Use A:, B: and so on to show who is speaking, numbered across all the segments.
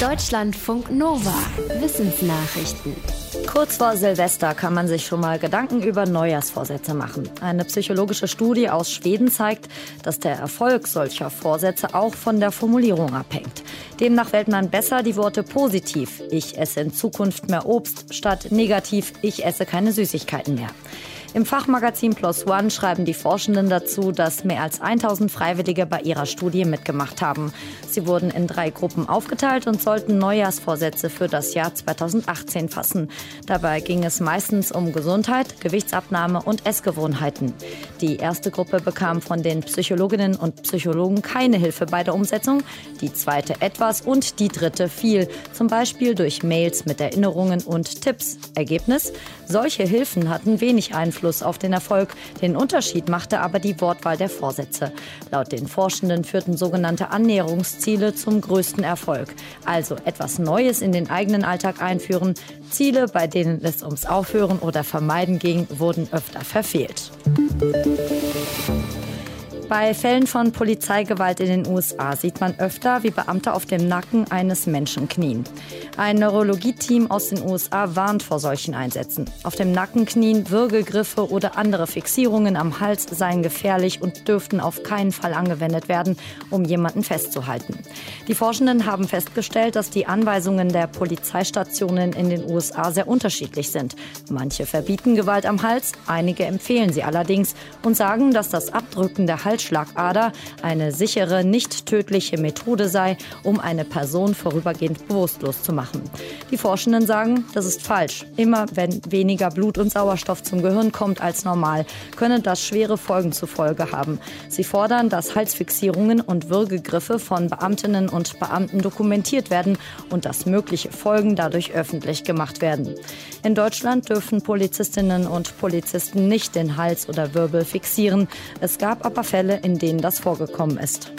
A: Deutschlandfunk Nova. Wissensnachrichten.
B: Kurz vor Silvester kann man sich schon mal Gedanken über Neujahrsvorsätze machen. Eine psychologische Studie aus Schweden zeigt, dass der Erfolg solcher Vorsätze auch von der Formulierung abhängt. Demnach wählt man besser die Worte positiv, ich esse in Zukunft mehr Obst, statt negativ, ich esse keine Süßigkeiten mehr. Im Fachmagazin Plus One schreiben die Forschenden dazu, dass mehr als 1000 Freiwillige bei ihrer Studie mitgemacht haben. Sie wurden in drei Gruppen aufgeteilt und sollten Neujahrsvorsätze für das Jahr 2018 fassen. Dabei ging es meistens um Gesundheit, Gewichtsabnahme und Essgewohnheiten. Die erste Gruppe bekam von den Psychologinnen und Psychologen keine Hilfe bei der Umsetzung, die zweite etwas und die dritte viel, zum Beispiel durch Mails mit Erinnerungen und Tipps. Ergebnis? Solche Hilfen hatten wenig Einfluss Einfluss auf den Erfolg. Den Unterschied machte aber die Wortwahl der Vorsätze. Laut den Forschenden führten sogenannte Annäherungsziele zum größten Erfolg. Also etwas Neues in den eigenen Alltag einführen. Ziele, bei denen es ums Aufhören oder Vermeiden ging, wurden öfter verfehlt. Bei Fällen von Polizeigewalt in den USA sieht man öfter, wie Beamte auf dem Nacken eines Menschen knien. Ein Neurologieteam aus den USA warnt vor solchen Einsätzen. Auf dem Nacken knien, Würgegriffe oder andere Fixierungen am Hals seien gefährlich und dürften auf keinen Fall angewendet werden, um jemanden festzuhalten. Die Forschenden haben festgestellt, dass die Anweisungen der Polizeistationen in den USA sehr unterschiedlich sind. Manche verbieten Gewalt am Hals, einige empfehlen sie allerdings und sagen, dass das Abdrücken der Hals Halsschlagader eine sichere, nicht tödliche Methode sei, um eine Person vorübergehend bewusstlos zu machen. Die Forschenden sagen, das ist falsch. Immer wenn weniger Blut und Sauerstoff zum Gehirn kommt als normal, könne das schwere Folgen zur Folge haben. Sie fordern, dass Halsfixierungen und Würgegriffe von Beamtinnen und Beamten dokumentiert werden und dass mögliche Folgen dadurch öffentlich gemacht werden. In Deutschland dürfen Polizistinnen und Polizisten nicht den Hals oder Wirbel fixieren. Es gab aber Fälle, Fälle, in denen das vorgekommen ist.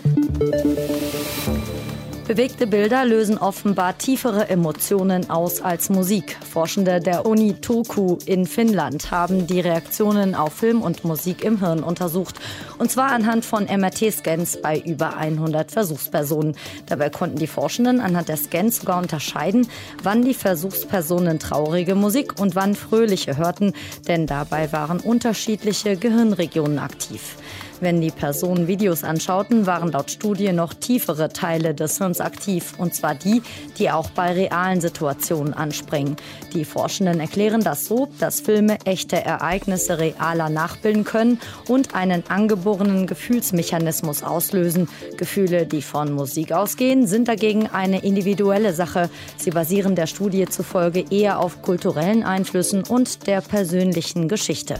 B: Bewegte Bilder lösen offenbar tiefere Emotionen aus als Musik. Forschende der Uni Turku in Finnland haben die Reaktionen auf Film und Musik im Hirn untersucht. Und zwar anhand von MRT-Scans bei über 100 Versuchspersonen. Dabei konnten die Forschenden anhand der Scans sogar unterscheiden, wann die Versuchspersonen traurige Musik und wann fröhliche hörten, denn dabei waren unterschiedliche Gehirnregionen aktiv. Wenn die Personen Videos anschauten, waren laut Studie noch tiefere Teile des Hirns aktiv, und zwar die, die auch bei realen Situationen anspringen. Die Forschenden erklären das so, dass Filme echte Ereignisse realer nachbilden können und einen angeborenen Gefühlsmechanismus auslösen. Gefühle, die von Musik ausgehen, sind dagegen eine individuelle Sache. Sie basieren der Studie zufolge eher auf kulturellen Einflüssen und der persönlichen Geschichte.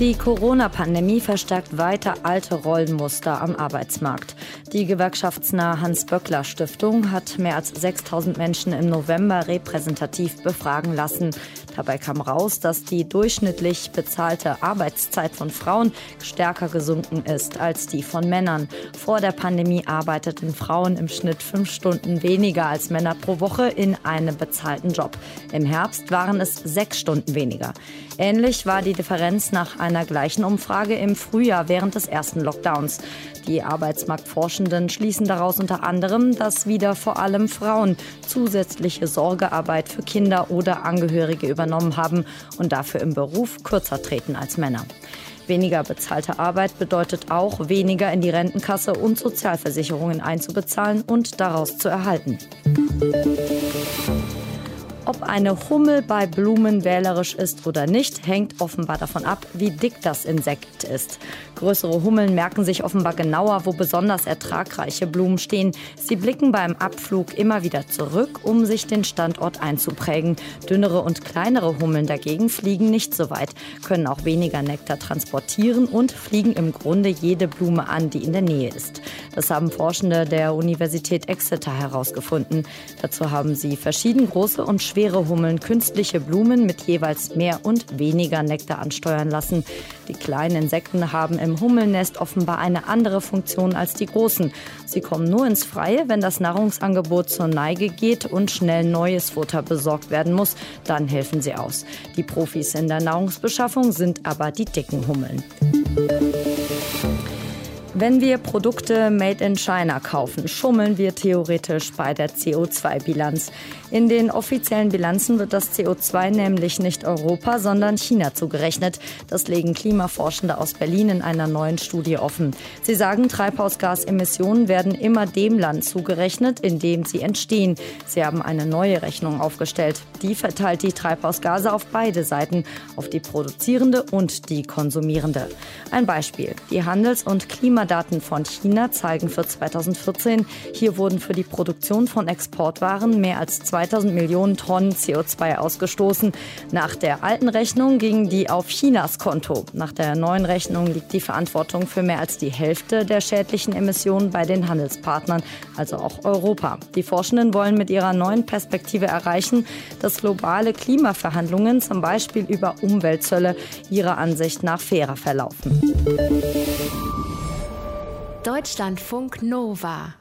B: Die Corona-Pandemie verstärkt weiter alte Rollenmuster am Arbeitsmarkt. Die gewerkschaftsnahe Hans-Böckler-Stiftung hat mehr als 6000 Menschen im November repräsentativ befragen lassen. Dabei kam raus, dass die durchschnittlich bezahlte Arbeitszeit von Frauen stärker gesunken ist als die von Männern. Vor der Pandemie arbeiteten Frauen im Schnitt fünf Stunden weniger als Männer pro Woche in einem bezahlten Job. Im Herbst waren es sechs Stunden weniger. Ähnlich war die Differenz nach einem einer gleichen Umfrage im Frühjahr während des ersten Lockdowns. Die Arbeitsmarktforschenden schließen daraus unter anderem, dass wieder vor allem Frauen zusätzliche Sorgearbeit für Kinder oder Angehörige übernommen haben und dafür im Beruf kürzer treten als Männer. Weniger bezahlte Arbeit bedeutet auch, weniger in die Rentenkasse und Sozialversicherungen einzubezahlen und daraus zu erhalten. Ob eine Hummel bei Blumen wählerisch ist oder nicht, hängt offenbar davon ab, wie dick das Insekt ist. Größere Hummeln merken sich offenbar genauer, wo besonders ertragreiche Blumen stehen. Sie blicken beim Abflug immer wieder zurück, um sich den Standort einzuprägen. Dünnere und kleinere Hummeln dagegen fliegen nicht so weit, können auch weniger Nektar transportieren und fliegen im Grunde jede Blume an, die in der Nähe ist. Das haben Forschende der Universität Exeter herausgefunden. Dazu haben sie verschieden große und schwere Hummeln künstliche Blumen mit jeweils mehr und weniger Nektar ansteuern lassen. Die kleinen Insekten haben im Hummelnest offenbar eine andere Funktion als die großen. Sie kommen nur ins Freie, wenn das Nahrungsangebot zur Neige geht und schnell neues Futter besorgt werden muss. Dann helfen sie aus. Die Profis in der Nahrungsbeschaffung sind aber die dicken Hummeln. Wenn wir Produkte made in China kaufen, schummeln wir theoretisch bei der CO2-Bilanz. In den offiziellen Bilanzen wird das CO2 nämlich nicht Europa, sondern China zugerechnet. Das legen Klimaforschende aus Berlin in einer neuen Studie offen. Sie sagen, Treibhausgasemissionen werden immer dem Land zugerechnet, in dem sie entstehen. Sie haben eine neue Rechnung aufgestellt. Die verteilt die Treibhausgase auf beide Seiten, auf die produzierende und die konsumierende. Ein Beispiel. Die Handels- und Klima Klimadaten von China zeigen für 2014, hier wurden für die Produktion von Exportwaren mehr als 2000 Millionen Tonnen CO2 ausgestoßen. Nach der alten Rechnung gingen die auf Chinas Konto. Nach der neuen Rechnung liegt die Verantwortung für mehr als die Hälfte der schädlichen Emissionen bei den Handelspartnern, also auch Europa. Die Forschenden wollen mit ihrer neuen Perspektive erreichen, dass globale Klimaverhandlungen zum Beispiel über Umweltzölle ihrer Ansicht nach fairer verlaufen.
A: Deutschlandfunk Nova